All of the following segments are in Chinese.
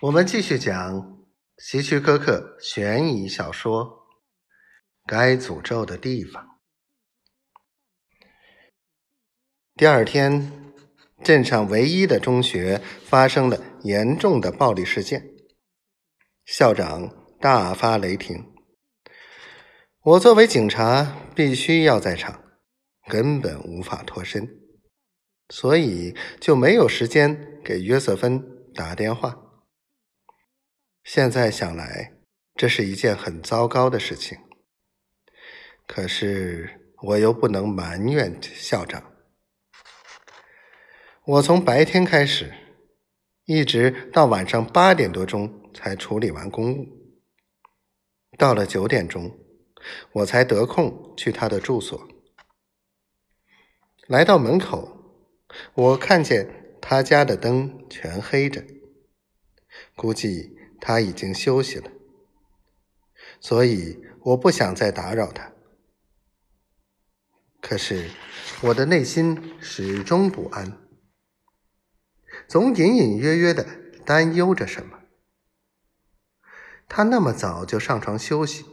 我们继续讲希区柯克悬疑小说《该诅咒的地方》。第二天，镇上唯一的中学发生了严重的暴力事件，校长大发雷霆。我作为警察，必须要在场，根本无法脱身。所以就没有时间给约瑟芬打电话。现在想来，这是一件很糟糕的事情。可是我又不能埋怨校长。我从白天开始，一直到晚上八点多钟才处理完公务。到了九点钟，我才得空去他的住所。来到门口。我看见他家的灯全黑着，估计他已经休息了，所以我不想再打扰他。可是我的内心始终不安，总隐隐约约的担忧着什么。他那么早就上床休息，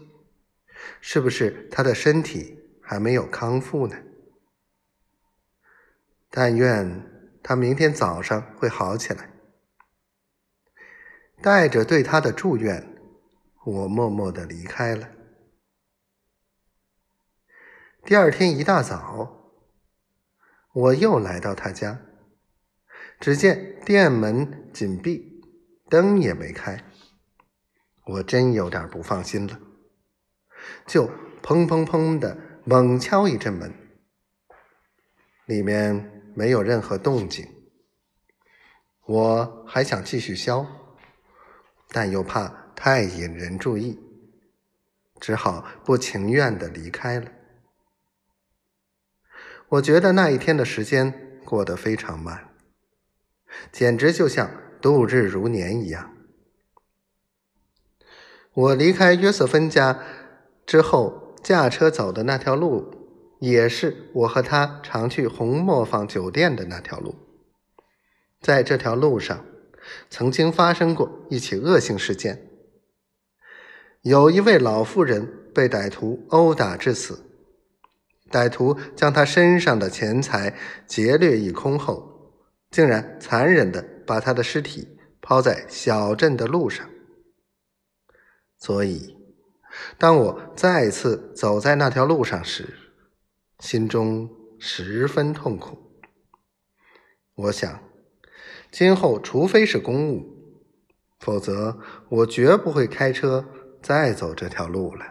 是不是他的身体还没有康复呢？但愿他明天早上会好起来。带着对他的祝愿，我默默的离开了。第二天一大早，我又来到他家，只见店门紧闭，灯也没开。我真有点不放心了，就砰砰砰的猛敲一阵门，里面。没有任何动静，我还想继续削，但又怕太引人注意，只好不情愿的离开了。我觉得那一天的时间过得非常慢，简直就像度日如年一样。我离开约瑟芬家之后，驾车走的那条路。也是我和他常去红磨坊酒店的那条路，在这条路上，曾经发生过一起恶性事件。有一位老妇人被歹徒殴打致死，歹徒将她身上的钱财劫掠一空后，竟然残忍的把她的尸体抛在小镇的路上。所以，当我再次走在那条路上时，心中十分痛苦。我想，今后除非是公务，否则我绝不会开车再走这条路了。